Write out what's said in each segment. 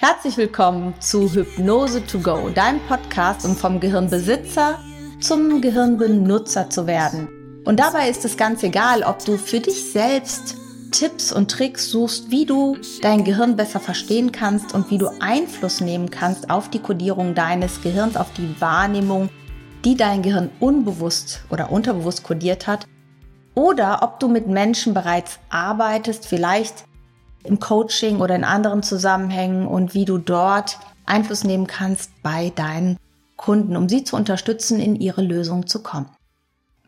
Herzlich willkommen zu Hypnose to Go, deinem Podcast, um vom Gehirnbesitzer zum Gehirnbenutzer zu werden. Und dabei ist es ganz egal, ob du für dich selbst Tipps und Tricks suchst, wie du dein Gehirn besser verstehen kannst und wie du Einfluss nehmen kannst auf die Kodierung deines Gehirns, auf die Wahrnehmung, die dein Gehirn unbewusst oder unterbewusst kodiert hat. Oder ob du mit Menschen bereits arbeitest, vielleicht im Coaching oder in anderen Zusammenhängen und wie du dort Einfluss nehmen kannst bei deinen Kunden, um sie zu unterstützen, in ihre Lösung zu kommen.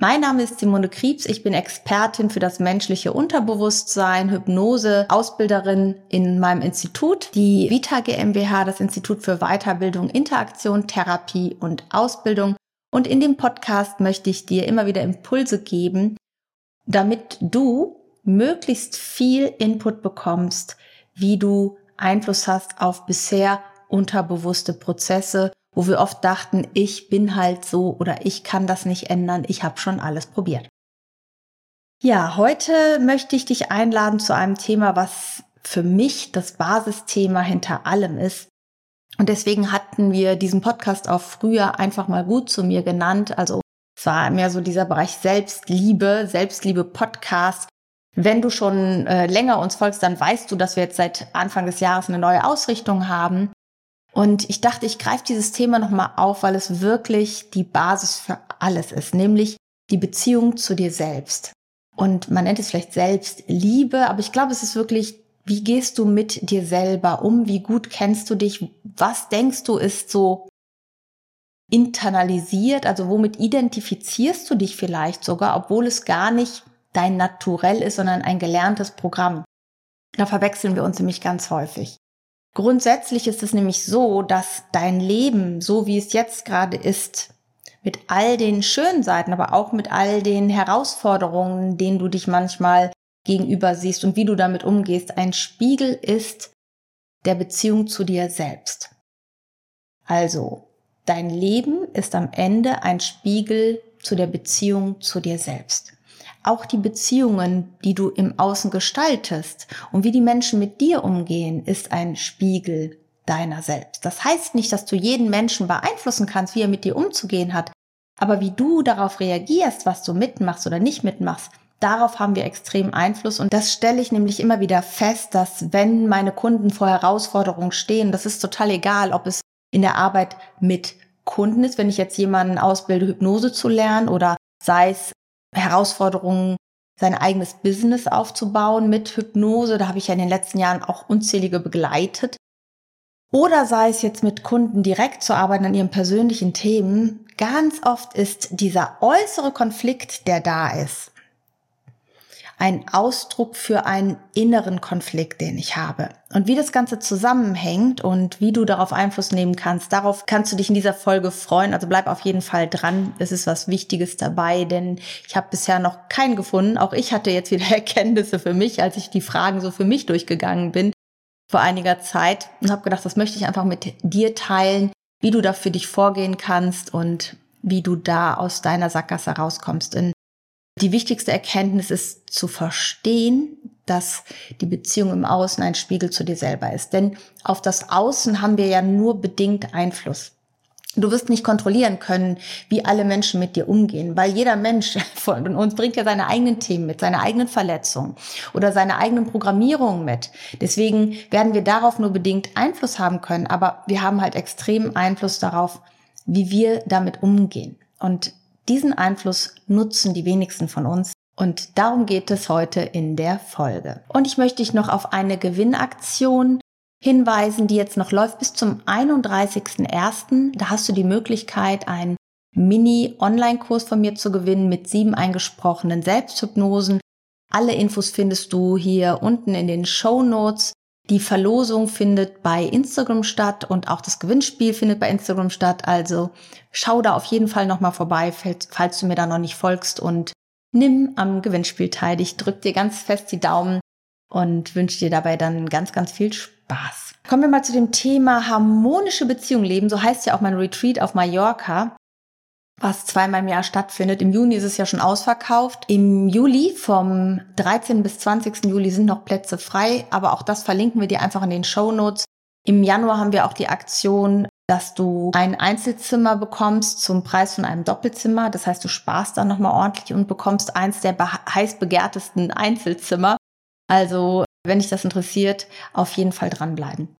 Mein Name ist Simone Kriebs, ich bin Expertin für das menschliche Unterbewusstsein, Hypnose, Ausbilderin in meinem Institut, die Vita GmbH, das Institut für Weiterbildung, Interaktion, Therapie und Ausbildung. Und in dem Podcast möchte ich dir immer wieder Impulse geben, damit du möglichst viel Input bekommst, wie du Einfluss hast auf bisher unterbewusste Prozesse, wo wir oft dachten, ich bin halt so oder ich kann das nicht ändern, ich habe schon alles probiert. Ja, heute möchte ich dich einladen zu einem Thema, was für mich das Basisthema hinter allem ist. Und deswegen hatten wir diesen Podcast auch früher einfach mal gut zu mir genannt. Also es war mehr so dieser Bereich Selbstliebe, Selbstliebe Podcast, wenn du schon äh, länger uns folgst, dann weißt du, dass wir jetzt seit Anfang des Jahres eine neue Ausrichtung haben. Und ich dachte, ich greife dieses Thema nochmal auf, weil es wirklich die Basis für alles ist, nämlich die Beziehung zu dir selbst. Und man nennt es vielleicht Selbstliebe, aber ich glaube, es ist wirklich, wie gehst du mit dir selber um? Wie gut kennst du dich? Was denkst du ist so internalisiert? Also womit identifizierst du dich vielleicht sogar, obwohl es gar nicht dein Naturell ist, sondern ein gelerntes Programm. Da verwechseln wir uns nämlich ganz häufig. Grundsätzlich ist es nämlich so, dass dein Leben, so wie es jetzt gerade ist, mit all den schönen Seiten, aber auch mit all den Herausforderungen, denen du dich manchmal gegenüber siehst und wie du damit umgehst, ein Spiegel ist der Beziehung zu dir selbst. Also, dein Leben ist am Ende ein Spiegel zu der Beziehung zu dir selbst. Auch die Beziehungen, die du im Außen gestaltest und wie die Menschen mit dir umgehen, ist ein Spiegel deiner selbst. Das heißt nicht, dass du jeden Menschen beeinflussen kannst, wie er mit dir umzugehen hat, aber wie du darauf reagierst, was du mitmachst oder nicht mitmachst, darauf haben wir extrem Einfluss. Und das stelle ich nämlich immer wieder fest, dass wenn meine Kunden vor Herausforderungen stehen, das ist total egal, ob es in der Arbeit mit Kunden ist, wenn ich jetzt jemanden ausbilde, Hypnose zu lernen oder sei es Herausforderungen, sein eigenes Business aufzubauen mit Hypnose. Da habe ich ja in den letzten Jahren auch unzählige begleitet. Oder sei es jetzt mit Kunden direkt zu arbeiten an ihren persönlichen Themen. Ganz oft ist dieser äußere Konflikt, der da ist, ein Ausdruck für einen inneren Konflikt, den ich habe. Und wie das Ganze zusammenhängt und wie du darauf Einfluss nehmen kannst, darauf kannst du dich in dieser Folge freuen. Also bleib auf jeden Fall dran. Es ist was Wichtiges dabei, denn ich habe bisher noch keinen gefunden. Auch ich hatte jetzt wieder Erkenntnisse für mich, als ich die Fragen so für mich durchgegangen bin vor einiger Zeit und habe gedacht, das möchte ich einfach mit dir teilen, wie du da für dich vorgehen kannst und wie du da aus deiner Sackgasse rauskommst. Denn die wichtigste Erkenntnis ist zu verstehen, dass die Beziehung im Außen ein Spiegel zu dir selber ist. Denn auf das Außen haben wir ja nur bedingt Einfluss. Du wirst nicht kontrollieren können, wie alle Menschen mit dir umgehen, weil jeder Mensch von uns bringt ja seine eigenen Themen mit, seine eigenen Verletzungen oder seine eigenen Programmierungen mit. Deswegen werden wir darauf nur bedingt Einfluss haben können, aber wir haben halt extremen Einfluss darauf, wie wir damit umgehen. Und diesen Einfluss nutzen die wenigsten von uns. Und darum geht es heute in der Folge. Und ich möchte dich noch auf eine Gewinnaktion hinweisen, die jetzt noch läuft bis zum 31.01. Da hast du die Möglichkeit, einen Mini-Online-Kurs von mir zu gewinnen mit sieben eingesprochenen Selbsthypnosen. Alle Infos findest du hier unten in den Show Notes. Die Verlosung findet bei Instagram statt und auch das Gewinnspiel findet bei Instagram statt. Also schau da auf jeden Fall nochmal vorbei, falls du mir da noch nicht folgst und nimm am Gewinnspiel teil. Ich drück dir ganz fest die Daumen und wünsche dir dabei dann ganz, ganz viel Spaß. Kommen wir mal zu dem Thema harmonische Beziehung leben. So heißt ja auch mein Retreat auf Mallorca was zweimal im Jahr stattfindet. Im Juni ist es ja schon ausverkauft. Im Juli vom 13. bis 20. Juli sind noch Plätze frei, aber auch das verlinken wir dir einfach in den Show Notes. Im Januar haben wir auch die Aktion, dass du ein Einzelzimmer bekommst zum Preis von einem Doppelzimmer. Das heißt, du sparst dann nochmal ordentlich und bekommst eins der heiß begehrtesten Einzelzimmer. Also, wenn dich das interessiert, auf jeden Fall dranbleiben.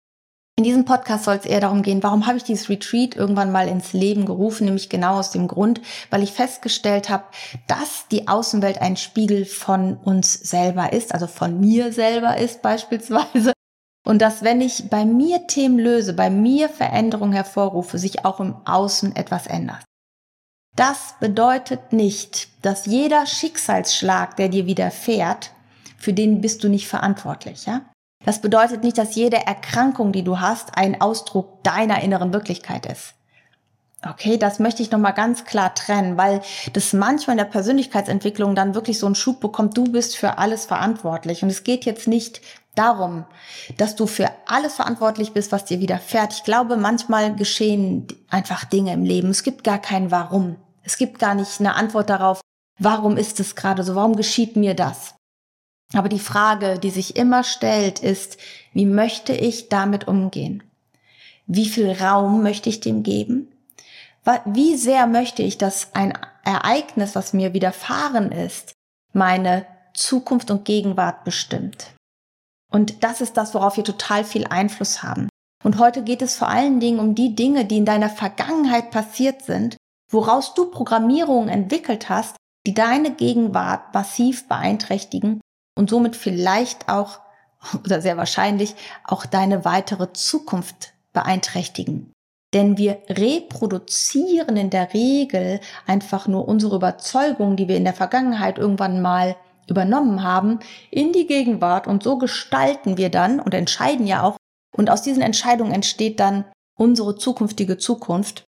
In diesem Podcast soll es eher darum gehen, warum habe ich dieses Retreat irgendwann mal ins Leben gerufen, nämlich genau aus dem Grund, weil ich festgestellt habe, dass die Außenwelt ein Spiegel von uns selber ist, also von mir selber ist beispielsweise. Und dass wenn ich bei mir Themen löse, bei mir Veränderungen hervorrufe, sich auch im Außen etwas ändert. Das bedeutet nicht, dass jeder Schicksalsschlag, der dir widerfährt, für den bist du nicht verantwortlich, ja? Das bedeutet nicht, dass jede Erkrankung, die du hast, ein Ausdruck deiner inneren Wirklichkeit ist. Okay, das möchte ich nochmal ganz klar trennen, weil das manchmal in der Persönlichkeitsentwicklung dann wirklich so einen Schub bekommt, du bist für alles verantwortlich. Und es geht jetzt nicht darum, dass du für alles verantwortlich bist, was dir widerfährt. Ich glaube, manchmal geschehen einfach Dinge im Leben. Es gibt gar kein Warum. Es gibt gar nicht eine Antwort darauf, warum ist es gerade so, warum geschieht mir das. Aber die Frage, die sich immer stellt, ist, wie möchte ich damit umgehen? Wie viel Raum möchte ich dem geben? Wie sehr möchte ich, dass ein Ereignis, was mir widerfahren ist, meine Zukunft und Gegenwart bestimmt? Und das ist das, worauf wir total viel Einfluss haben. Und heute geht es vor allen Dingen um die Dinge, die in deiner Vergangenheit passiert sind, woraus du Programmierungen entwickelt hast, die deine Gegenwart massiv beeinträchtigen und somit vielleicht auch oder sehr wahrscheinlich auch deine weitere Zukunft beeinträchtigen. Denn wir reproduzieren in der Regel einfach nur unsere Überzeugungen, die wir in der Vergangenheit irgendwann mal übernommen haben, in die Gegenwart und so gestalten wir dann und entscheiden ja auch. Und aus diesen Entscheidungen entsteht dann unsere zukünftige Zukunft.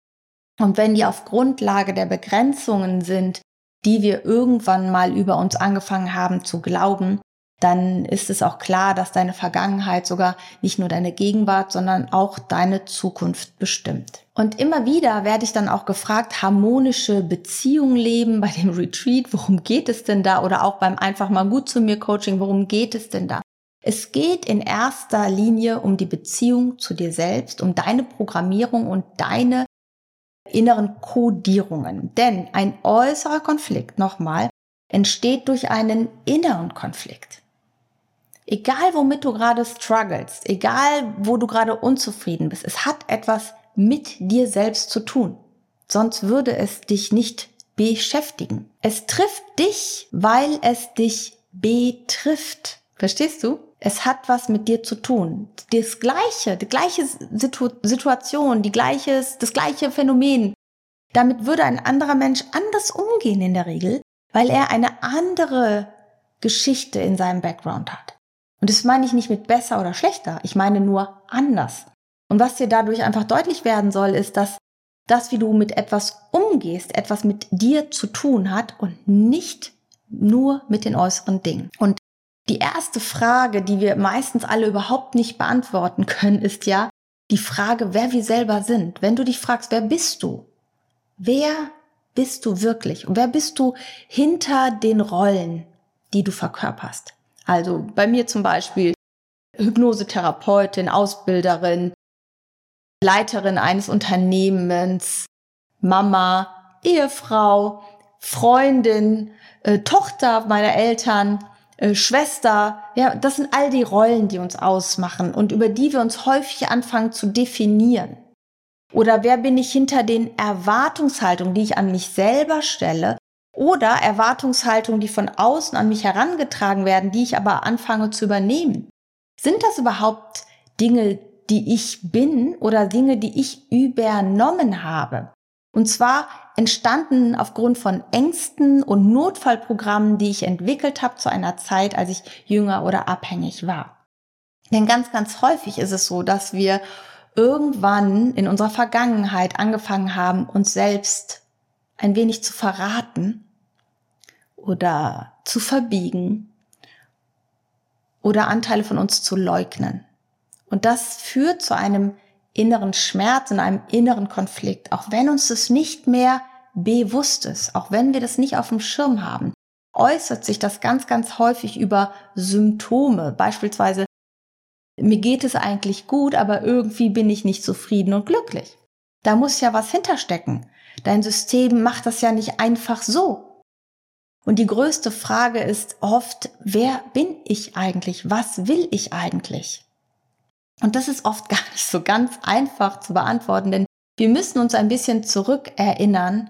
Und wenn die auf Grundlage der Begrenzungen sind, die wir irgendwann mal über uns angefangen haben zu glauben, dann ist es auch klar, dass deine Vergangenheit sogar nicht nur deine Gegenwart, sondern auch deine Zukunft bestimmt. Und immer wieder werde ich dann auch gefragt, harmonische Beziehungen leben bei dem Retreat, worum geht es denn da? Oder auch beim einfach mal gut zu mir Coaching, worum geht es denn da? Es geht in erster Linie um die Beziehung zu dir selbst, um deine Programmierung und deine inneren Kodierungen. Denn ein äußerer Konflikt, nochmal, entsteht durch einen inneren Konflikt. Egal womit du gerade struggles, egal wo du gerade unzufrieden bist, es hat etwas mit dir selbst zu tun. Sonst würde es dich nicht beschäftigen. Es trifft dich, weil es dich betrifft. Verstehst du? Es hat was mit dir zu tun. Das gleiche, die gleiche Situ Situation, die gleiches, das gleiche Phänomen. Damit würde ein anderer Mensch anders umgehen in der Regel, weil er eine andere Geschichte in seinem Background hat. Und das meine ich nicht mit besser oder schlechter, ich meine nur anders. Und was dir dadurch einfach deutlich werden soll, ist, dass das, wie du mit etwas umgehst, etwas mit dir zu tun hat und nicht nur mit den äußeren Dingen. Und die erste Frage, die wir meistens alle überhaupt nicht beantworten können, ist ja die Frage, wer wir selber sind. Wenn du dich fragst, wer bist du? Wer bist du wirklich? Und wer bist du hinter den Rollen, die du verkörperst? Also bei mir zum Beispiel Hypnosetherapeutin, Ausbilderin, Leiterin eines Unternehmens, Mama, Ehefrau, Freundin, äh, Tochter meiner Eltern, äh, Schwester, ja, das sind all die Rollen, die uns ausmachen und über die wir uns häufig anfangen zu definieren. Oder wer bin ich hinter den Erwartungshaltungen, die ich an mich selber stelle? Oder Erwartungshaltungen, die von außen an mich herangetragen werden, die ich aber anfange zu übernehmen? Sind das überhaupt Dinge, die ich bin oder Dinge, die ich übernommen habe? Und zwar entstanden aufgrund von Ängsten und Notfallprogrammen, die ich entwickelt habe zu einer Zeit, als ich jünger oder abhängig war. Denn ganz, ganz häufig ist es so, dass wir irgendwann in unserer Vergangenheit angefangen haben, uns selbst ein wenig zu verraten oder zu verbiegen oder Anteile von uns zu leugnen. Und das führt zu einem inneren Schmerz, in einem inneren Konflikt, auch wenn uns das nicht mehr bewusst ist, auch wenn wir das nicht auf dem Schirm haben, äußert sich das ganz, ganz häufig über Symptome, beispielsweise mir geht es eigentlich gut, aber irgendwie bin ich nicht zufrieden und glücklich. Da muss ja was hinterstecken. Dein System macht das ja nicht einfach so. Und die größte Frage ist oft, wer bin ich eigentlich? Was will ich eigentlich? Und das ist oft gar nicht so ganz einfach zu beantworten, denn wir müssen uns ein bisschen zurückerinnern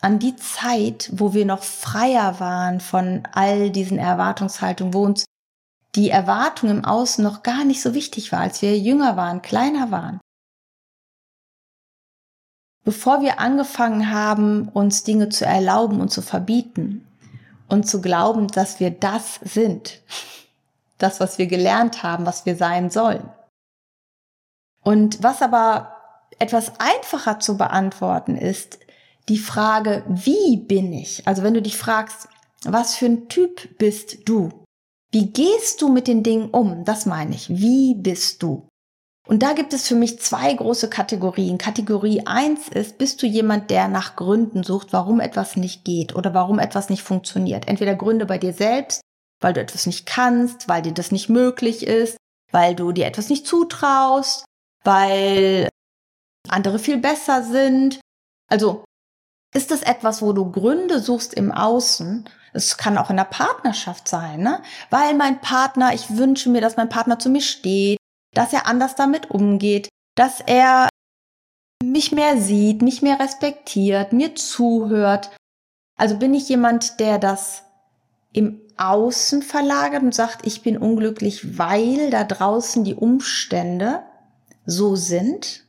an die Zeit, wo wir noch freier waren von all diesen Erwartungshaltungen, wo uns die Erwartung im Außen noch gar nicht so wichtig war, als wir jünger waren, kleiner waren. Bevor wir angefangen haben, uns Dinge zu erlauben und zu verbieten und zu glauben, dass wir das sind, das, was wir gelernt haben, was wir sein sollen. Und was aber etwas einfacher zu beantworten ist, die Frage, wie bin ich? Also wenn du dich fragst, was für ein Typ bist du? Wie gehst du mit den Dingen um? Das meine ich. Wie bist du? Und da gibt es für mich zwei große Kategorien. Kategorie eins ist, bist du jemand, der nach Gründen sucht, warum etwas nicht geht oder warum etwas nicht funktioniert? Entweder Gründe bei dir selbst, weil du etwas nicht kannst, weil dir das nicht möglich ist, weil du dir etwas nicht zutraust, weil andere viel besser sind. Also ist das etwas, wo du Gründe suchst im Außen? Es kann auch in der Partnerschaft sein, ne? Weil mein Partner, ich wünsche mir, dass mein Partner zu mir steht, dass er anders damit umgeht, dass er mich mehr sieht, mich mehr respektiert, mir zuhört. Also bin ich jemand, der das im Außen verlagert und sagt, ich bin unglücklich, weil da draußen die Umstände so sind,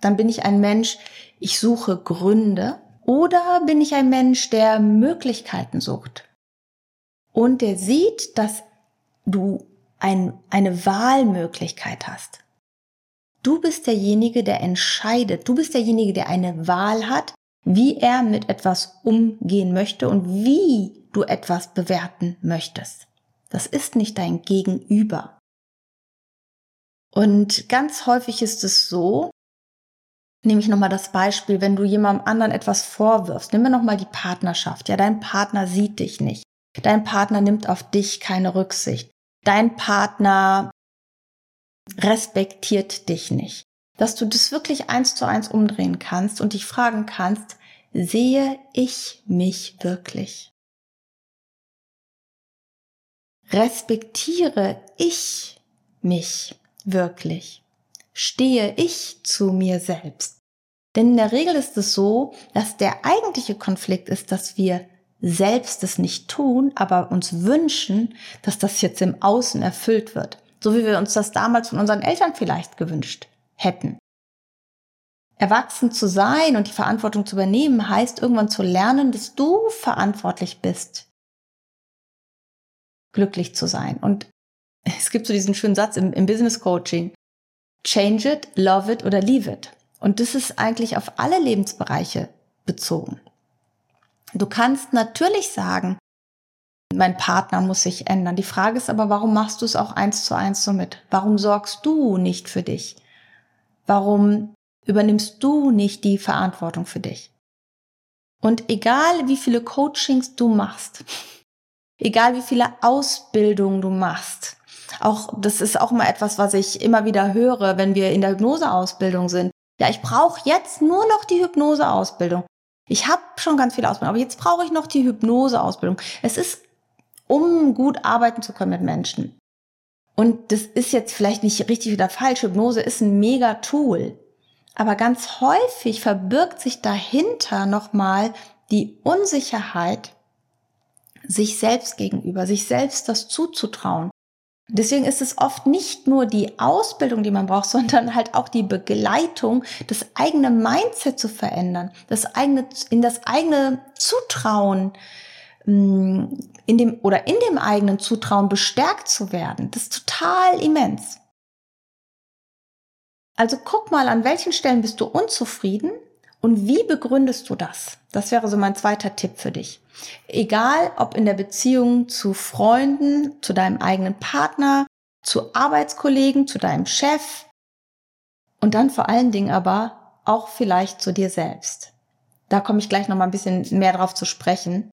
dann bin ich ein Mensch, ich suche Gründe. Oder bin ich ein Mensch, der Möglichkeiten sucht und der sieht, dass du ein, eine Wahlmöglichkeit hast. Du bist derjenige, der entscheidet. Du bist derjenige, der eine Wahl hat, wie er mit etwas umgehen möchte und wie du etwas bewerten möchtest. Das ist nicht dein Gegenüber. Und ganz häufig ist es so, nehme ich nochmal das Beispiel, wenn du jemandem anderen etwas vorwirfst, nimm mir nochmal die Partnerschaft. Ja, dein Partner sieht dich nicht. Dein Partner nimmt auf dich keine Rücksicht. Dein Partner respektiert dich nicht. Dass du das wirklich eins zu eins umdrehen kannst und dich fragen kannst, sehe ich mich wirklich? Respektiere ich mich? Wirklich? Stehe ich zu mir selbst? Denn in der Regel ist es so, dass der eigentliche Konflikt ist, dass wir selbst es nicht tun, aber uns wünschen, dass das jetzt im Außen erfüllt wird. So wie wir uns das damals von unseren Eltern vielleicht gewünscht hätten. Erwachsen zu sein und die Verantwortung zu übernehmen heißt irgendwann zu lernen, dass du verantwortlich bist, glücklich zu sein. Und es gibt so diesen schönen Satz im, im Business Coaching. Change it, love it oder leave it. Und das ist eigentlich auf alle Lebensbereiche bezogen. Du kannst natürlich sagen, mein Partner muss sich ändern. Die Frage ist aber, warum machst du es auch eins zu eins so mit? Warum sorgst du nicht für dich? Warum übernimmst du nicht die Verantwortung für dich? Und egal wie viele Coachings du machst, egal wie viele Ausbildungen du machst, auch das ist auch mal etwas, was ich immer wieder höre, wenn wir in der Hypnoseausbildung sind. Ja, ich brauche jetzt nur noch die Hypnoseausbildung. Ich habe schon ganz viel Ausbildung, aber jetzt brauche ich noch die Hypnoseausbildung. Es ist, um gut arbeiten zu können mit Menschen. Und das ist jetzt vielleicht nicht richtig oder falsch. Hypnose ist ein mega Tool. Aber ganz häufig verbirgt sich dahinter nochmal die Unsicherheit, sich selbst gegenüber, sich selbst das zuzutrauen, Deswegen ist es oft nicht nur die Ausbildung, die man braucht, sondern halt auch die Begleitung, das eigene Mindset zu verändern, das eigene, in das eigene Zutrauen, mm, in dem, oder in dem eigenen Zutrauen bestärkt zu werden. Das ist total immens. Also guck mal, an welchen Stellen bist du unzufrieden und wie begründest du das? Das wäre so mein zweiter Tipp für dich. Egal, ob in der Beziehung zu Freunden, zu deinem eigenen Partner, zu Arbeitskollegen, zu deinem Chef und dann vor allen Dingen aber auch vielleicht zu dir selbst. Da komme ich gleich noch mal ein bisschen mehr drauf zu sprechen.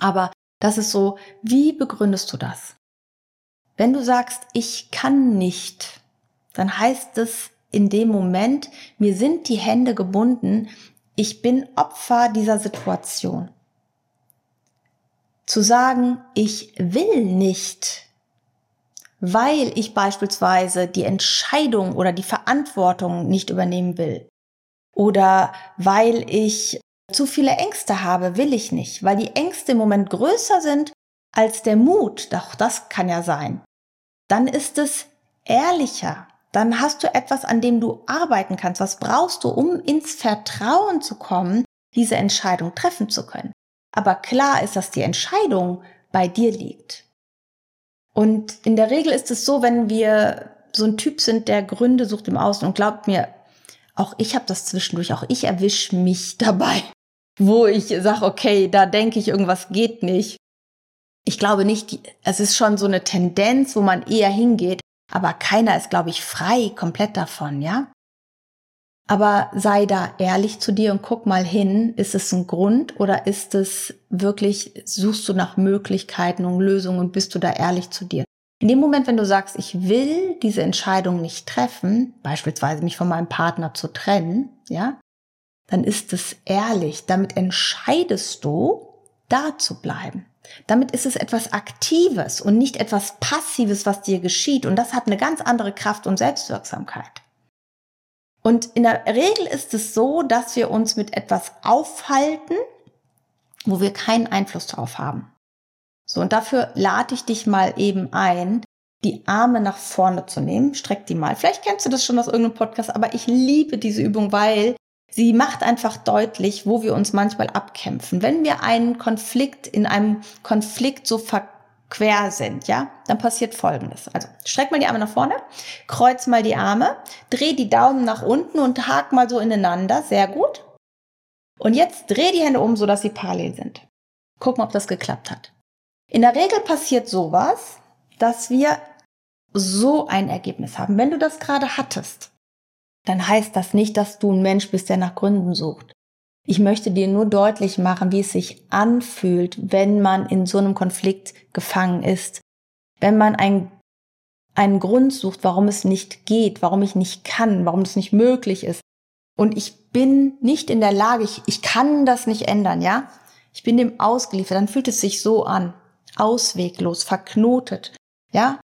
Aber das ist so, wie begründest du das? Wenn du sagst, ich kann nicht, dann heißt es in dem Moment, mir sind die Hände gebunden, ich bin Opfer dieser Situation. Zu sagen, ich will nicht, weil ich beispielsweise die Entscheidung oder die Verantwortung nicht übernehmen will. Oder weil ich zu viele Ängste habe, will ich nicht, weil die Ängste im Moment größer sind als der Mut, doch das kann ja sein. Dann ist es ehrlicher. Dann hast du etwas, an dem du arbeiten kannst. Was brauchst du, um ins Vertrauen zu kommen, diese Entscheidung treffen zu können? Aber klar ist, dass die Entscheidung bei dir liegt. Und in der Regel ist es so, wenn wir so ein Typ sind, der Gründe sucht im Außen und glaubt mir, auch ich habe das zwischendurch, auch ich erwische mich dabei, wo ich sage, okay, da denke ich, irgendwas geht nicht. Ich glaube nicht, es ist schon so eine Tendenz, wo man eher hingeht, aber keiner ist, glaube ich, frei komplett davon, ja? Aber sei da ehrlich zu dir und guck mal hin, ist es ein Grund oder ist es wirklich, suchst du nach Möglichkeiten und Lösungen und bist du da ehrlich zu dir? In dem Moment, wenn du sagst, ich will diese Entscheidung nicht treffen, beispielsweise mich von meinem Partner zu trennen, ja, dann ist es ehrlich. Damit entscheidest du, da zu bleiben. Damit ist es etwas Aktives und nicht etwas Passives, was dir geschieht. Und das hat eine ganz andere Kraft und Selbstwirksamkeit. Und in der Regel ist es so, dass wir uns mit etwas aufhalten, wo wir keinen Einfluss drauf haben. So, und dafür lade ich dich mal eben ein, die Arme nach vorne zu nehmen. Streck die mal. Vielleicht kennst du das schon aus irgendeinem Podcast, aber ich liebe diese Übung, weil sie macht einfach deutlich, wo wir uns manchmal abkämpfen. Wenn wir einen Konflikt in einem Konflikt so ver quer sind, ja, dann passiert Folgendes. Also streck mal die Arme nach vorne, kreuz mal die Arme, dreh die Daumen nach unten und hak mal so ineinander. Sehr gut. Und jetzt dreh die Hände um, so dass sie parallel sind. Gucken, ob das geklappt hat. In der Regel passiert sowas, dass wir so ein Ergebnis haben. Wenn du das gerade hattest, dann heißt das nicht, dass du ein Mensch bist, der nach Gründen sucht. Ich möchte dir nur deutlich machen, wie es sich anfühlt, wenn man in so einem Konflikt gefangen ist. Wenn man ein, einen Grund sucht, warum es nicht geht, warum ich nicht kann, warum es nicht möglich ist. Und ich bin nicht in der Lage, ich, ich kann das nicht ändern, ja? Ich bin dem ausgeliefert, dann fühlt es sich so an. Ausweglos, verknotet, ja?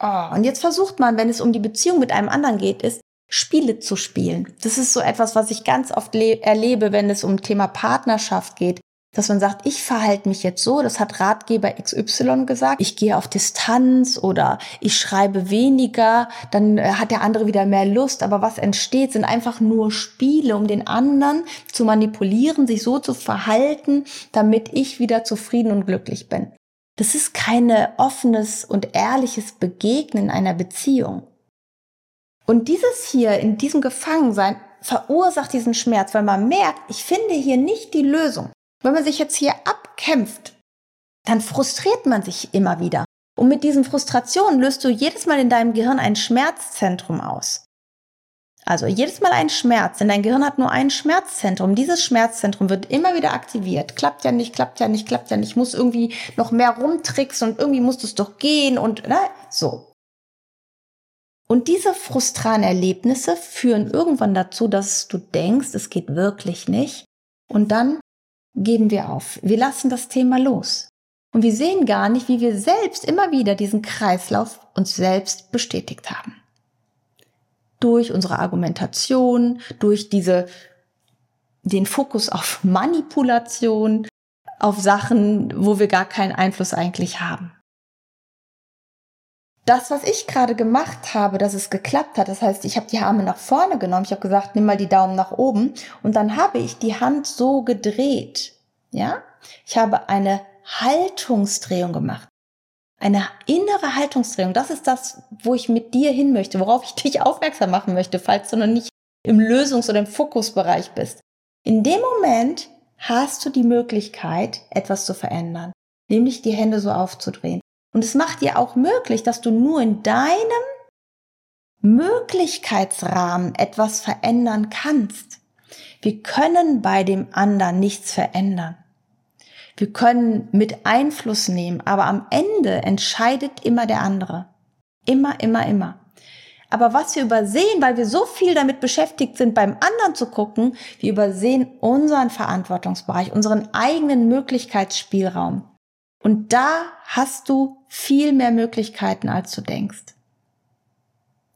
Oh, und jetzt versucht man, wenn es um die Beziehung mit einem anderen geht, ist, Spiele zu spielen. Das ist so etwas, was ich ganz oft erlebe, wenn es um Thema Partnerschaft geht, dass man sagt, ich verhalte mich jetzt so, das hat Ratgeber XY gesagt, ich gehe auf Distanz oder ich schreibe weniger, dann äh, hat der andere wieder mehr Lust, aber was entsteht, sind einfach nur Spiele, um den anderen zu manipulieren, sich so zu verhalten, damit ich wieder zufrieden und glücklich bin. Das ist keine offenes und ehrliches Begegnen einer Beziehung. Und dieses hier in diesem Gefangensein verursacht diesen Schmerz, weil man merkt, ich finde hier nicht die Lösung. Wenn man sich jetzt hier abkämpft, dann frustriert man sich immer wieder. Und mit diesen Frustrationen löst du jedes Mal in deinem Gehirn ein Schmerzzentrum aus. Also jedes Mal ein Schmerz, denn dein Gehirn hat nur ein Schmerzzentrum. Dieses Schmerzzentrum wird immer wieder aktiviert. Klappt ja nicht, klappt ja nicht, klappt ja nicht. Muss irgendwie noch mehr rumtricksen und irgendwie muss es doch gehen und ne? so. Und diese frustranen Erlebnisse führen irgendwann dazu, dass du denkst, es geht wirklich nicht. Und dann geben wir auf. Wir lassen das Thema los. Und wir sehen gar nicht, wie wir selbst immer wieder diesen Kreislauf uns selbst bestätigt haben. Durch unsere Argumentation, durch diese, den Fokus auf Manipulation, auf Sachen, wo wir gar keinen Einfluss eigentlich haben das, was ich gerade gemacht habe, dass es geklappt hat, das heißt, ich habe die Arme nach vorne genommen, ich habe gesagt, nimm mal die Daumen nach oben und dann habe ich die Hand so gedreht. Ja? Ich habe eine Haltungsdrehung gemacht. Eine innere Haltungsdrehung, das ist das, wo ich mit dir hin möchte, worauf ich dich aufmerksam machen möchte, falls du noch nicht im Lösungs- oder im Fokusbereich bist. In dem Moment hast du die Möglichkeit, etwas zu verändern, nämlich die Hände so aufzudrehen. Und es macht dir auch möglich, dass du nur in deinem Möglichkeitsrahmen etwas verändern kannst. Wir können bei dem anderen nichts verändern. Wir können mit Einfluss nehmen, aber am Ende entscheidet immer der andere. Immer, immer, immer. Aber was wir übersehen, weil wir so viel damit beschäftigt sind, beim anderen zu gucken, wir übersehen unseren Verantwortungsbereich, unseren eigenen Möglichkeitsspielraum. Und da hast du viel mehr Möglichkeiten, als du denkst.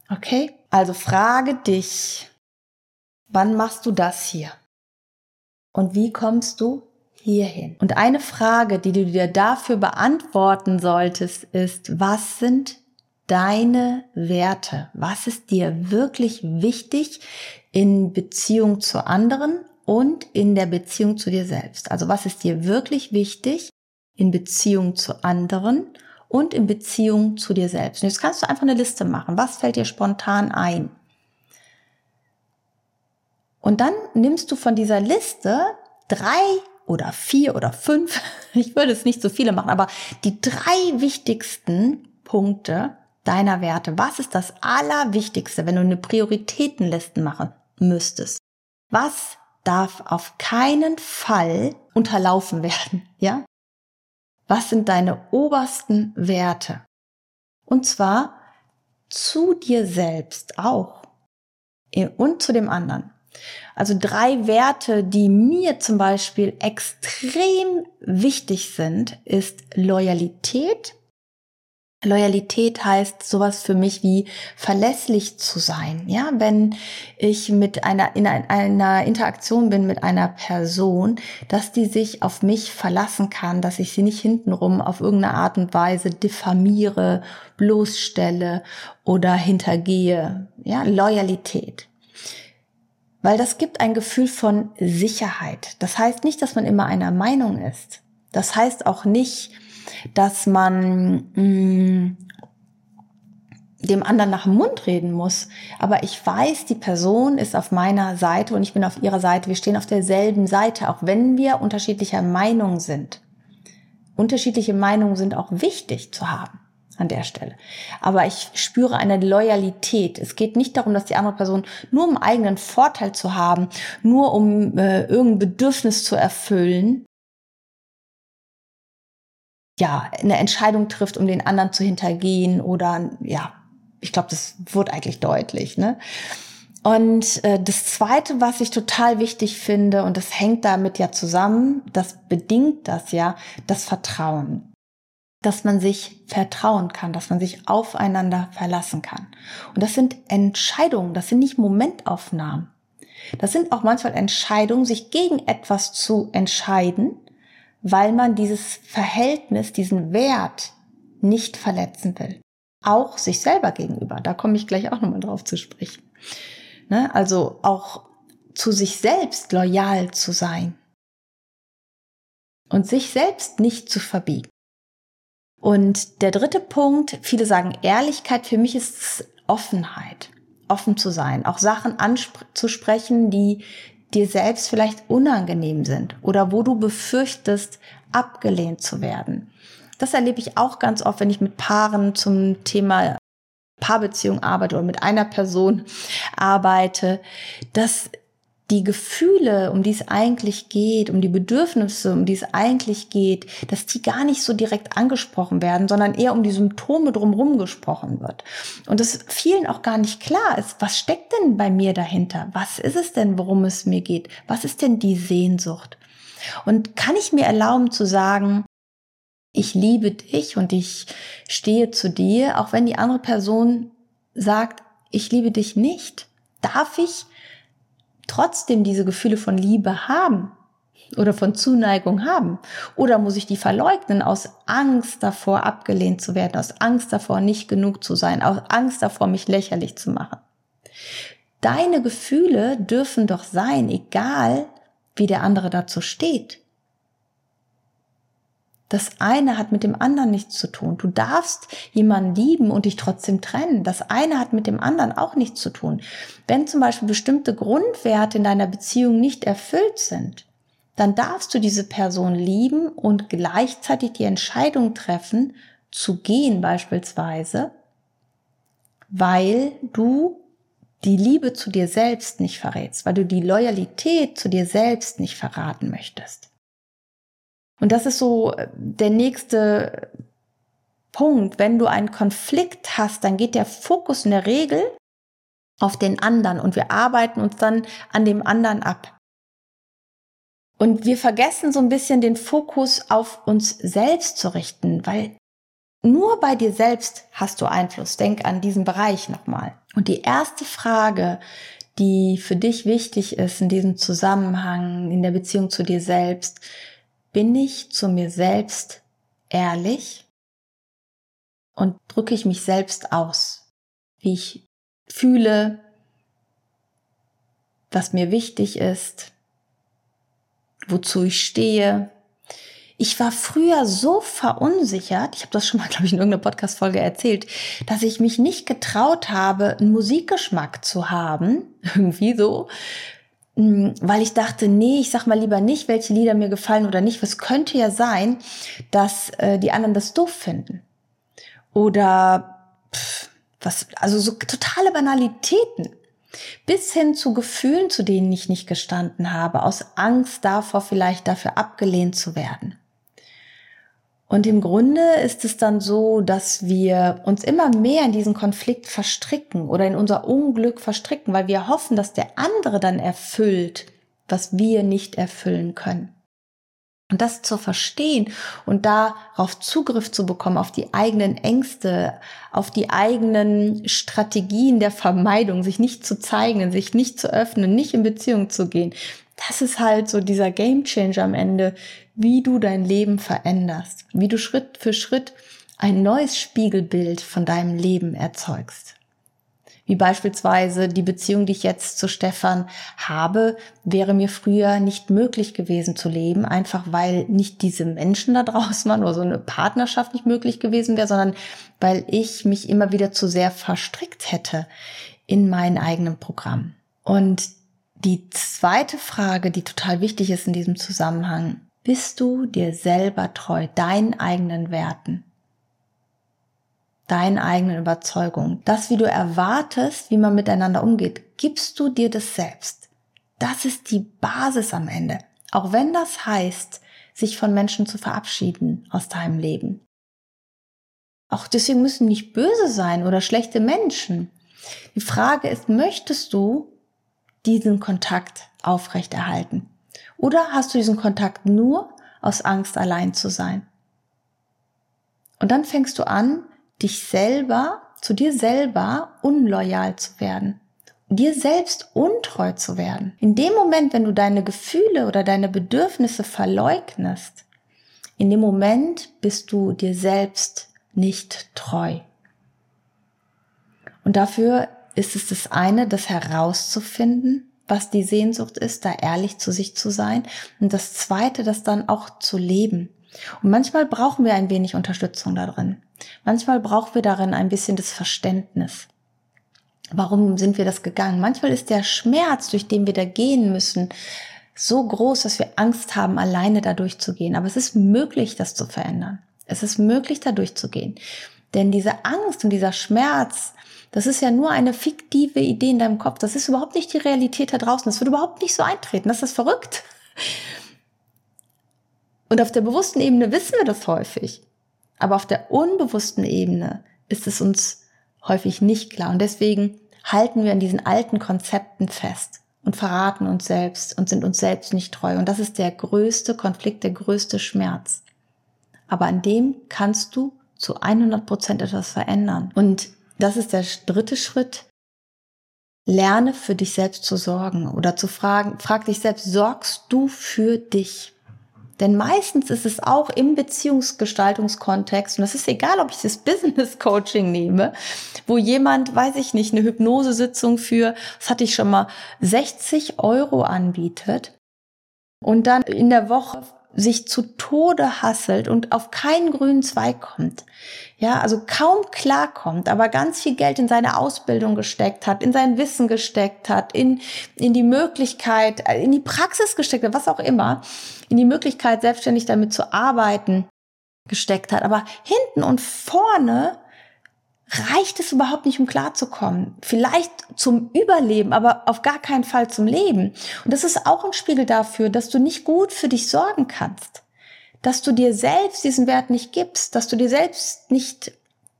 Okay? Also frage dich, wann machst du das hier? Und wie kommst du hierhin? Und eine Frage, die du dir dafür beantworten solltest, ist, was sind deine Werte? Was ist dir wirklich wichtig in Beziehung zu anderen und in der Beziehung zu dir selbst? Also was ist dir wirklich wichtig in Beziehung zu anderen und in Beziehung zu dir selbst? Und jetzt kannst du einfach eine Liste machen. Was fällt dir spontan ein? Und dann nimmst du von dieser Liste drei oder vier oder fünf, ich würde es nicht so viele machen, aber die drei wichtigsten Punkte deiner Werte. Was ist das Allerwichtigste, wenn du eine Prioritätenliste machen müsstest? Was darf auf keinen Fall unterlaufen werden, ja? Was sind deine obersten Werte? Und zwar zu dir selbst auch und zu dem anderen. Also drei Werte, die mir zum Beispiel extrem wichtig sind, ist Loyalität. Loyalität heißt sowas für mich wie verlässlich zu sein. Ja, wenn ich mit einer in einer Interaktion bin mit einer Person, dass die sich auf mich verlassen kann, dass ich sie nicht hintenrum auf irgendeine Art und Weise diffamiere, bloßstelle oder hintergehe. Ja, Loyalität weil das gibt ein Gefühl von Sicherheit. Das heißt nicht, dass man immer einer Meinung ist. Das heißt auch nicht, dass man mh, mm, dem anderen nach dem Mund reden muss. Aber ich weiß, die Person ist auf meiner Seite und ich bin auf ihrer Seite. Wir stehen auf derselben Seite, auch wenn wir unterschiedlicher Meinung sind. Unterschiedliche Meinungen sind auch wichtig zu haben an der Stelle. Aber ich spüre eine Loyalität. Es geht nicht darum, dass die andere Person nur um eigenen Vorteil zu haben, nur um äh, irgendein Bedürfnis zu erfüllen, ja, eine Entscheidung trifft, um den anderen zu hintergehen oder ja, ich glaube, das wird eigentlich deutlich, ne? Und äh, das Zweite, was ich total wichtig finde, und das hängt damit ja zusammen, das bedingt das ja, das Vertrauen dass man sich vertrauen kann, dass man sich aufeinander verlassen kann. Und das sind Entscheidungen, das sind nicht Momentaufnahmen. Das sind auch manchmal Entscheidungen, sich gegen etwas zu entscheiden, weil man dieses Verhältnis, diesen Wert nicht verletzen will. Auch sich selber gegenüber. Da komme ich gleich auch nochmal drauf zu sprechen. Ne? Also auch zu sich selbst loyal zu sein. Und sich selbst nicht zu verbiegen. Und der dritte Punkt, viele sagen Ehrlichkeit, für mich ist Offenheit, offen zu sein, auch Sachen anzusprechen, die dir selbst vielleicht unangenehm sind oder wo du befürchtest, abgelehnt zu werden. Das erlebe ich auch ganz oft, wenn ich mit Paaren zum Thema Paarbeziehung arbeite oder mit einer Person arbeite, dass die Gefühle, um die es eigentlich geht, um die Bedürfnisse, um die es eigentlich geht, dass die gar nicht so direkt angesprochen werden, sondern eher um die Symptome drumherum gesprochen wird. Und es vielen auch gar nicht klar ist, was steckt denn bei mir dahinter? Was ist es denn, worum es mir geht? Was ist denn die Sehnsucht? Und kann ich mir erlauben zu sagen, ich liebe dich und ich stehe zu dir, auch wenn die andere Person sagt, ich liebe dich nicht? Darf ich trotzdem diese Gefühle von Liebe haben oder von Zuneigung haben? Oder muss ich die verleugnen aus Angst davor, abgelehnt zu werden, aus Angst davor, nicht genug zu sein, aus Angst davor, mich lächerlich zu machen? Deine Gefühle dürfen doch sein, egal wie der andere dazu steht. Das eine hat mit dem anderen nichts zu tun. Du darfst jemanden lieben und dich trotzdem trennen. Das eine hat mit dem anderen auch nichts zu tun. Wenn zum Beispiel bestimmte Grundwerte in deiner Beziehung nicht erfüllt sind, dann darfst du diese Person lieben und gleichzeitig die Entscheidung treffen, zu gehen beispielsweise, weil du die Liebe zu dir selbst nicht verrätst, weil du die Loyalität zu dir selbst nicht verraten möchtest. Und das ist so äh, der nächste Punkt, wenn du einen Konflikt hast, dann geht der Fokus in der Regel auf den anderen und wir arbeiten uns dann an dem anderen ab. Und wir vergessen so ein bisschen den Fokus auf uns selbst zu richten, weil nur bei dir selbst hast du Einfluss. Denk an diesen Bereich nochmal. Und die erste Frage, die für dich wichtig ist in diesem Zusammenhang, in der Beziehung zu dir selbst, bin ich zu mir selbst ehrlich und drücke ich mich selbst aus, wie ich fühle, was mir wichtig ist, wozu ich stehe. Ich war früher so verunsichert, ich habe das schon mal, glaube ich, in irgendeiner Podcast-Folge erzählt, dass ich mich nicht getraut habe, einen Musikgeschmack zu haben, irgendwie so, weil ich dachte, nee, ich sag mal lieber nicht, welche Lieder mir gefallen oder nicht. Was könnte ja sein, dass äh, die anderen das doof finden. Oder pff, was, also so totale Banalitäten. Bis hin zu Gefühlen, zu denen ich nicht gestanden habe, aus Angst davor, vielleicht dafür abgelehnt zu werden. Und im Grunde ist es dann so, dass wir uns immer mehr in diesen Konflikt verstricken oder in unser Unglück verstricken, weil wir hoffen, dass der andere dann erfüllt, was wir nicht erfüllen können. Und das zu verstehen und darauf Zugriff zu bekommen, auf die eigenen Ängste, auf die eigenen Strategien der Vermeidung, sich nicht zu zeigen, sich nicht zu öffnen, nicht in Beziehung zu gehen, das ist halt so dieser Game Changer am Ende, wie du dein Leben veränderst, wie du Schritt für Schritt ein neues Spiegelbild von deinem Leben erzeugst. Wie beispielsweise die Beziehung, die ich jetzt zu Stefan habe, wäre mir früher nicht möglich gewesen zu leben, einfach weil nicht diese Menschen da draußen waren oder so eine Partnerschaft nicht möglich gewesen wäre, sondern weil ich mich immer wieder zu sehr verstrickt hätte in mein eigenen Programm. Und die zweite Frage, die total wichtig ist in diesem Zusammenhang, bist du dir selber treu, deinen eigenen Werten? deinen eigenen Überzeugungen. Das, wie du erwartest, wie man miteinander umgeht, gibst du dir das selbst. Das ist die Basis am Ende. Auch wenn das heißt, sich von Menschen zu verabschieden aus deinem Leben. Auch deswegen müssen nicht böse sein oder schlechte Menschen. Die Frage ist, möchtest du diesen Kontakt aufrechterhalten? Oder hast du diesen Kontakt nur aus Angst, allein zu sein? Und dann fängst du an, dich selber, zu dir selber unloyal zu werden, dir selbst untreu zu werden. In dem Moment, wenn du deine Gefühle oder deine Bedürfnisse verleugnest, in dem Moment bist du dir selbst nicht treu. Und dafür ist es das eine, das herauszufinden, was die Sehnsucht ist, da ehrlich zu sich zu sein. Und das zweite, das dann auch zu leben. Und manchmal brauchen wir ein wenig Unterstützung da drin. Manchmal brauchen wir darin ein bisschen das Verständnis. Warum sind wir das gegangen? Manchmal ist der Schmerz, durch den wir da gehen müssen, so groß, dass wir Angst haben, alleine da durchzugehen. Aber es ist möglich, das zu verändern. Es ist möglich, da durchzugehen. Denn diese Angst und dieser Schmerz, das ist ja nur eine fiktive Idee in deinem Kopf. Das ist überhaupt nicht die Realität da draußen. Das wird überhaupt nicht so eintreten. Das ist verrückt. Und auf der bewussten Ebene wissen wir das häufig. Aber auf der unbewussten Ebene ist es uns häufig nicht klar. Und deswegen halten wir an diesen alten Konzepten fest und verraten uns selbst und sind uns selbst nicht treu. Und das ist der größte Konflikt, der größte Schmerz. Aber an dem kannst du zu 100 Prozent etwas verändern. Und das ist der dritte Schritt. Lerne für dich selbst zu sorgen oder zu fragen, frag dich selbst, sorgst du für dich? Denn meistens ist es auch im Beziehungsgestaltungskontext, und das ist egal, ob ich das Business Coaching nehme, wo jemand, weiß ich nicht, eine Hypnosesitzung für, das hatte ich schon mal, 60 Euro anbietet und dann in der Woche sich zu Tode hasselt und auf keinen grünen Zweig kommt. Ja, also kaum klarkommt, aber ganz viel Geld in seine Ausbildung gesteckt hat, in sein Wissen gesteckt hat, in, in die Möglichkeit, in die Praxis gesteckt hat, was auch immer, in die Möglichkeit, selbstständig damit zu arbeiten, gesteckt hat. Aber hinten und vorne reicht es überhaupt nicht, um klarzukommen. Vielleicht zum Überleben, aber auf gar keinen Fall zum Leben. Und das ist auch ein Spiegel dafür, dass du nicht gut für dich sorgen kannst. dass du dir selbst diesen Wert nicht gibst, dass du dir selbst nicht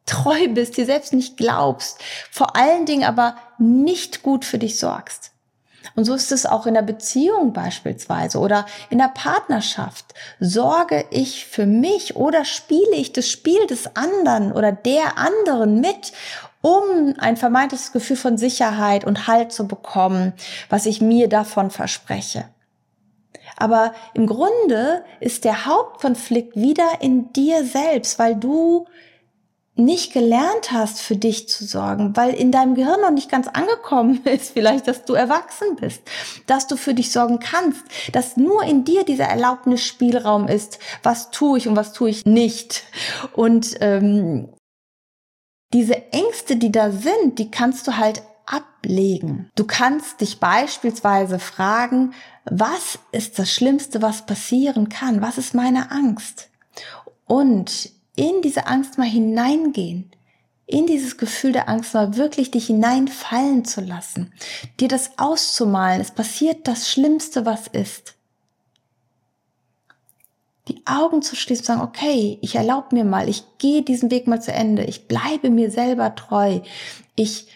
treu bist, dir selbst nicht glaubst, vor allen Dingen aber nicht gut für dich sorgst. Und so ist es auch in der Beziehung beispielsweise oder in der Partnerschaft. Sorge ich für mich oder spiele ich das Spiel des anderen oder der anderen mit, um ein vermeintliches Gefühl von Sicherheit und Halt zu bekommen, was ich mir davon verspreche. Aber im Grunde ist der Hauptkonflikt wieder in dir selbst, weil du nicht gelernt hast, für dich zu sorgen, weil in deinem Gehirn noch nicht ganz angekommen ist, vielleicht, dass du erwachsen bist, dass du für dich sorgen kannst, dass nur in dir dieser Erlaubnisspielraum ist, was tue ich und was tue ich nicht. Und ähm, diese Ängste, die da sind, die kannst du halt ablegen. Du kannst dich beispielsweise fragen, was ist das Schlimmste, was passieren kann? Was ist meine Angst? Und in diese Angst mal hineingehen, in dieses Gefühl der Angst mal wirklich dich hineinfallen zu lassen, dir das auszumalen, es passiert das Schlimmste, was ist. Die Augen zu schließen und sagen, okay, ich erlaube mir mal, ich gehe diesen Weg mal zu Ende, ich bleibe mir selber treu, ich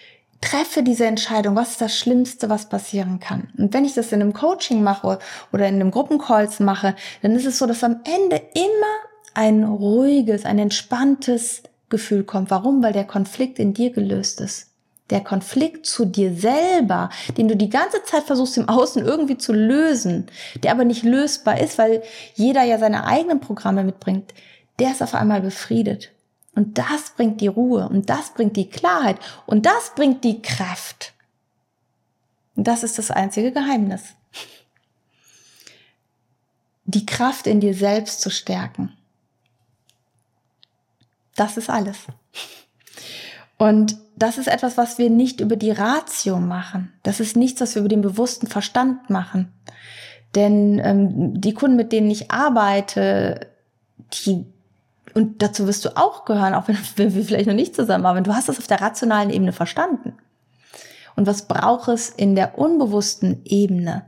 treffe diese Entscheidung, was ist das Schlimmste, was passieren kann. Und wenn ich das in einem Coaching mache oder in einem Gruppencalls mache, dann ist es so, dass am Ende immer ein ruhiges, ein entspanntes Gefühl kommt. Warum? Weil der Konflikt in dir gelöst ist. Der Konflikt zu dir selber, den du die ganze Zeit versuchst im Außen irgendwie zu lösen, der aber nicht lösbar ist, weil jeder ja seine eigenen Programme mitbringt, der ist auf einmal befriedet. Und das bringt die Ruhe und das bringt die Klarheit und das bringt die Kraft. Und das ist das einzige Geheimnis. Die Kraft in dir selbst zu stärken. Das ist alles. Und das ist etwas, was wir nicht über die Ratio machen. Das ist nichts, was wir über den bewussten Verstand machen. Denn ähm, die Kunden, mit denen ich arbeite, die und dazu wirst du auch gehören, auch wenn, wenn wir vielleicht noch nicht zusammenarbeiten. Du hast das auf der rationalen Ebene verstanden. Und was braucht es in der unbewussten Ebene?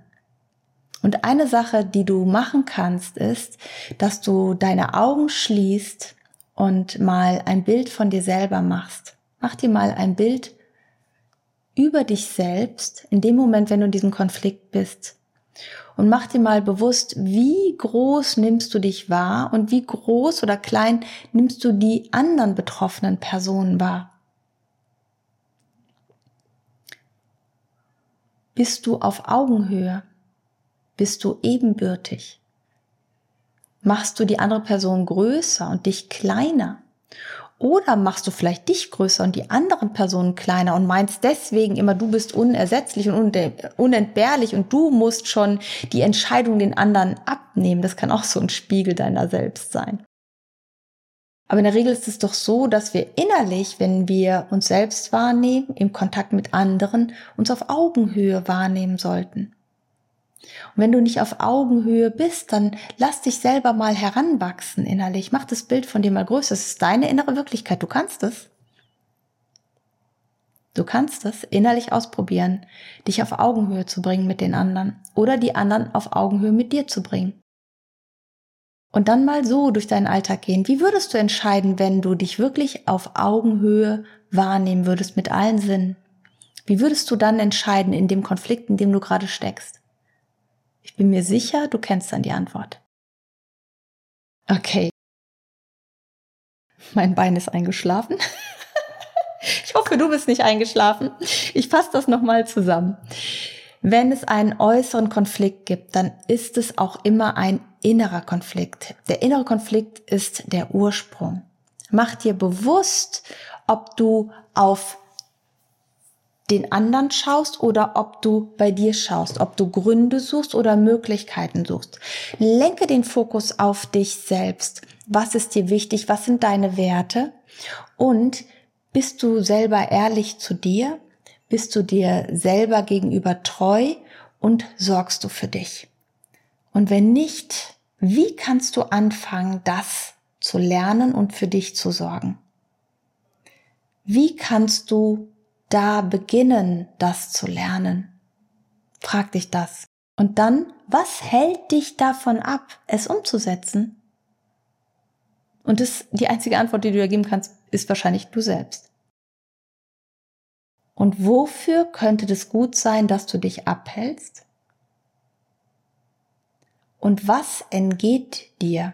Und eine Sache, die du machen kannst, ist, dass du deine Augen schließt und mal ein Bild von dir selber machst. Mach dir mal ein Bild über dich selbst in dem Moment, wenn du in diesem Konflikt bist. Und mach dir mal bewusst, wie groß nimmst du dich wahr und wie groß oder klein nimmst du die anderen betroffenen Personen wahr. Bist du auf Augenhöhe? Bist du ebenbürtig? Machst du die andere Person größer und dich kleiner? Oder machst du vielleicht dich größer und die anderen Personen kleiner und meinst deswegen immer, du bist unersetzlich und unentbehrlich und du musst schon die Entscheidung den anderen abnehmen. Das kann auch so ein Spiegel deiner selbst sein. Aber in der Regel ist es doch so, dass wir innerlich, wenn wir uns selbst wahrnehmen, im Kontakt mit anderen, uns auf Augenhöhe wahrnehmen sollten. Und wenn du nicht auf Augenhöhe bist, dann lass dich selber mal heranwachsen innerlich. Mach das Bild von dir mal größer. Es ist deine innere Wirklichkeit. Du kannst es. Du kannst es innerlich ausprobieren, dich auf Augenhöhe zu bringen mit den anderen oder die anderen auf Augenhöhe mit dir zu bringen. Und dann mal so durch deinen Alltag gehen. Wie würdest du entscheiden, wenn du dich wirklich auf Augenhöhe wahrnehmen würdest mit allen Sinnen? Wie würdest du dann entscheiden in dem Konflikt, in dem du gerade steckst? Ich bin mir sicher, du kennst dann die Antwort. Okay. Mein Bein ist eingeschlafen. ich hoffe, du bist nicht eingeschlafen. Ich fasse das nochmal zusammen. Wenn es einen äußeren Konflikt gibt, dann ist es auch immer ein innerer Konflikt. Der innere Konflikt ist der Ursprung. Mach dir bewusst, ob du auf den anderen schaust oder ob du bei dir schaust, ob du Gründe suchst oder Möglichkeiten suchst. Lenke den Fokus auf dich selbst. Was ist dir wichtig? Was sind deine Werte? Und bist du selber ehrlich zu dir? Bist du dir selber gegenüber treu und sorgst du für dich? Und wenn nicht, wie kannst du anfangen, das zu lernen und für dich zu sorgen? Wie kannst du da beginnen, das zu lernen? Frag dich das. Und dann, was hält dich davon ab, es umzusetzen? Und das, die einzige Antwort, die du dir geben kannst, ist wahrscheinlich du selbst. Und wofür könnte das gut sein, dass du dich abhältst? Und was entgeht dir,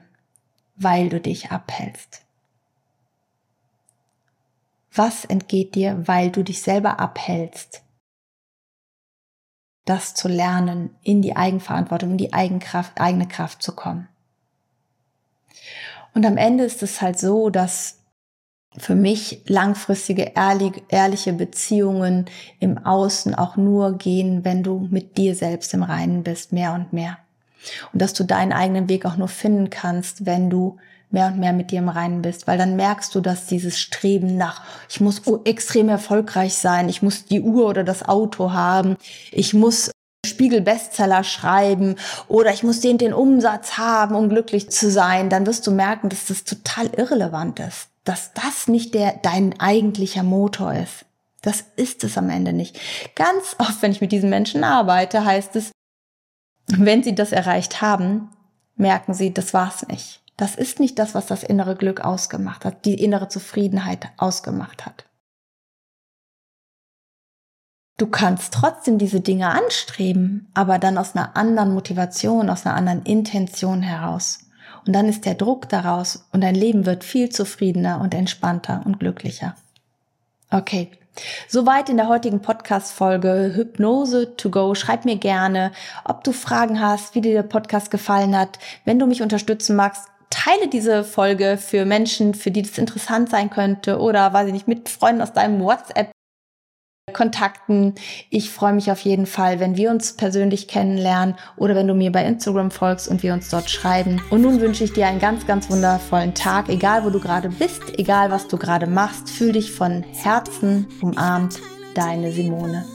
weil du dich abhältst? Was entgeht dir, weil du dich selber abhältst? Das zu lernen, in die Eigenverantwortung, in die Eigenkraft, eigene Kraft zu kommen. Und am Ende ist es halt so, dass für mich langfristige, ehrliche Beziehungen im Außen auch nur gehen, wenn du mit dir selbst im Reinen bist, mehr und mehr. Und dass du deinen eigenen Weg auch nur finden kannst, wenn du mehr und mehr mit dir im Reinen bist, weil dann merkst du, dass dieses Streben nach, ich muss extrem erfolgreich sein, ich muss die Uhr oder das Auto haben, ich muss Spiegel Bestseller schreiben oder ich muss den den Umsatz haben, um glücklich zu sein, dann wirst du merken, dass das total irrelevant ist, dass das nicht der dein eigentlicher Motor ist. Das ist es am Ende nicht. Ganz oft, wenn ich mit diesen Menschen arbeite, heißt es, wenn sie das erreicht haben, merken sie, das war's nicht. Das ist nicht das, was das innere Glück ausgemacht hat, die innere Zufriedenheit ausgemacht hat. Du kannst trotzdem diese Dinge anstreben, aber dann aus einer anderen Motivation, aus einer anderen Intention heraus. Und dann ist der Druck daraus und dein Leben wird viel zufriedener und entspannter und glücklicher. Okay. Soweit in der heutigen Podcast-Folge Hypnose to go. Schreib mir gerne, ob du Fragen hast, wie dir der Podcast gefallen hat. Wenn du mich unterstützen magst, teile diese Folge für Menschen, für die das interessant sein könnte oder, weiß ich nicht, mit Freunden aus deinem WhatsApp Kontakten. Ich freue mich auf jeden Fall, wenn wir uns persönlich kennenlernen oder wenn du mir bei Instagram folgst und wir uns dort schreiben. Und nun wünsche ich dir einen ganz, ganz wundervollen Tag, egal wo du gerade bist, egal was du gerade machst. Fühl dich von Herzen umarmt, deine Simone.